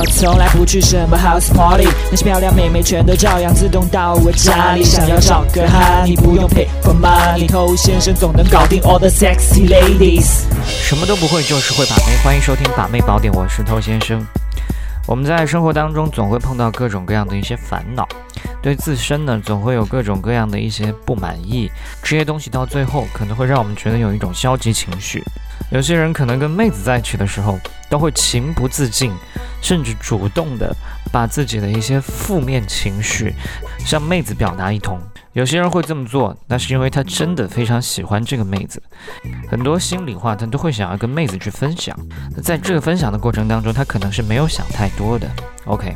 我从来不去什么 house party，那些漂亮妹妹全都照样自动到我家里。想要找个哈，你不用 pay for money，偷先生总能搞定 all the sexy ladies。什么都不会，就是会把妹。欢迎收听把妹宝典，我是偷先生。我们在生活当中总会碰到各种各样的一些烦恼，对自身呢总会有各种各样的一些不满意，这些东西到最后可能会让我们觉得有一种消极情绪。有些人可能跟妹子在一起的时候，都会情不自禁，甚至主动的把自己的一些负面情绪向妹子表达一通。有些人会这么做，那是因为他真的非常喜欢这个妹子，很多心里话他都会想要跟妹子去分享。在这个分享的过程当中，他可能是没有想太多的。OK，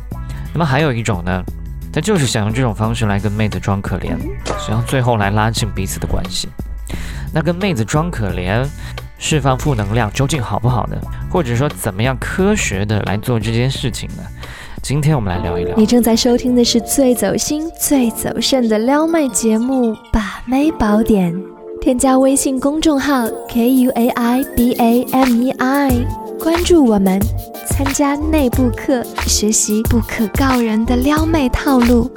那么还有一种呢，他就是想用这种方式来跟妹子装可怜，想要最后来拉近彼此的关系。那跟妹子装可怜，释放负能量，究竟好不好呢？或者说，怎么样科学的来做这件事情呢？今天我们来聊一聊。你正在收听的是最走心、最走肾的撩妹节目《把妹宝典》，添加微信公众号 k u a i b a m e i，关注我们，参加内部课，学习不可告人的撩妹套路。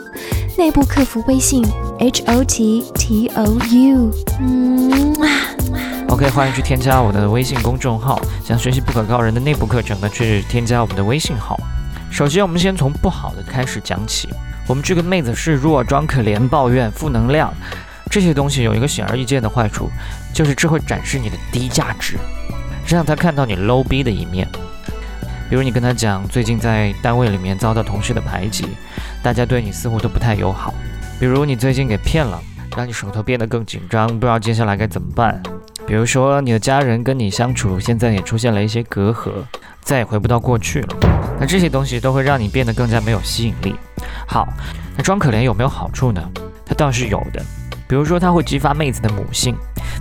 内部客服微信 h o t t o u。嗯，OK，欢迎去添加我的微信公众号，想学习不可告人的内部课程的，去添加我们的微信号。首先，我们先从不好的开始讲起。我们这个妹子示弱、装可怜、抱怨、负能量，这些东西有一个显而易见的坏处，就是这会展示你的低价值，让她看到你 low 逼的一面。比如你跟她讲最近在单位里面遭到同事的排挤，大家对你似乎都不太友好。比如你最近给骗了，让你手头变得更紧张，不知道接下来该怎么办。比如说你的家人跟你相处现在也出现了一些隔阂。再也回不到过去了，那这些东西都会让你变得更加没有吸引力。好，那装可怜有没有好处呢？它倒是有的，比如说它会激发妹子的母性。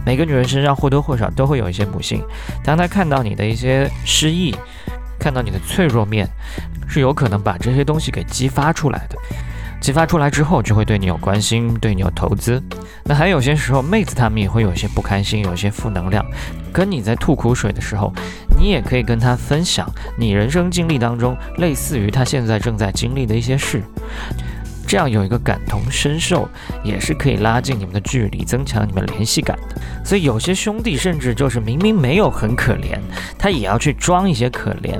每个女人身上或多或少都会有一些母性，当她看到你的一些失意，看到你的脆弱面，是有可能把这些东西给激发出来的。激发出来之后，就会对你有关心，对你有投资。那还有些时候，妹子她们也会有些不开心，有些负能量，跟你在吐苦水的时候，你也可以跟她分享你人生经历当中类似于她现在正在经历的一些事，这样有一个感同身受，也是可以拉近你们的距离，增强你们联系感的。所以有些兄弟甚至就是明明没有很可怜，他也要去装一些可怜。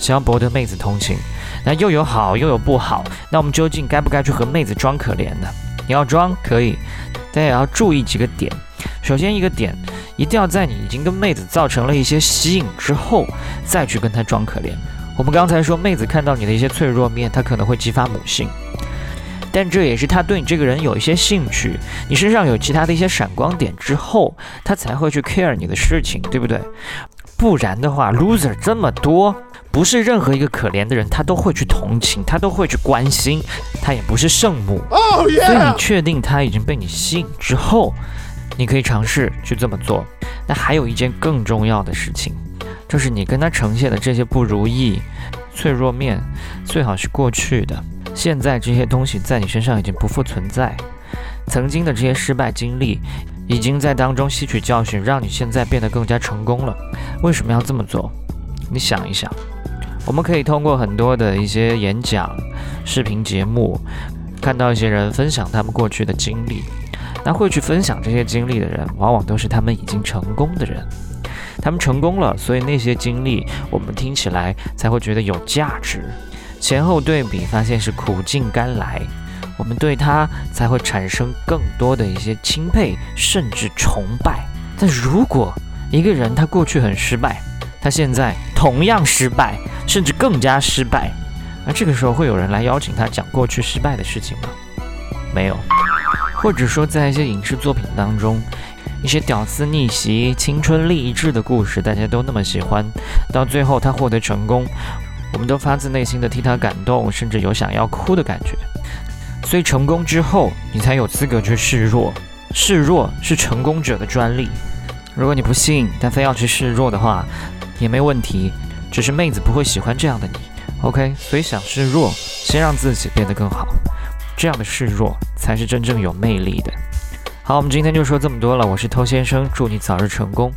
想要博得妹子同情，那又有好又有不好，那我们究竟该不该去和妹子装可怜呢？你要装可以，但也要注意几个点。首先一个点，一定要在你已经跟妹子造成了一些吸引之后，再去跟她装可怜。我们刚才说，妹子看到你的一些脆弱面，她可能会激发母性，但这也是她对你这个人有一些兴趣，你身上有其他的一些闪光点之后，她才会去 care 你的事情，对不对？不然的话，loser 这么多。不是任何一个可怜的人，他都会去同情，他都会去关心，他也不是圣母。所以你确定他已经被你吸引之后，你可以尝试去这么做。那还有一件更重要的事情，就是你跟他呈现的这些不如意、脆弱面，最好是过去的。现在这些东西在你身上已经不复存在，曾经的这些失败经历，已经在当中吸取教训，让你现在变得更加成功了。为什么要这么做？你想一想。我们可以通过很多的一些演讲、视频节目，看到一些人分享他们过去的经历。那会去分享这些经历的人，往往都是他们已经成功的人。他们成功了，所以那些经历我们听起来才会觉得有价值。前后对比，发现是苦尽甘来，我们对他才会产生更多的一些钦佩，甚至崇拜。但如果一个人他过去很失败，他现在同样失败，甚至更加失败，而这个时候会有人来邀请他讲过去失败的事情吗？没有，或者说在一些影视作品当中，一些屌丝逆袭、青春励志的故事，大家都那么喜欢，到最后他获得成功，我们都发自内心的替他感动，甚至有想要哭的感觉。所以成功之后，你才有资格去示弱，示弱是成功者的专利。如果你不信，但非要去示弱的话，也没问题，只是妹子不会喜欢这样的你，OK？所以想示弱，先让自己变得更好，这样的示弱才是真正有魅力的。好，我们今天就说这么多了，我是偷先生，祝你早日成功。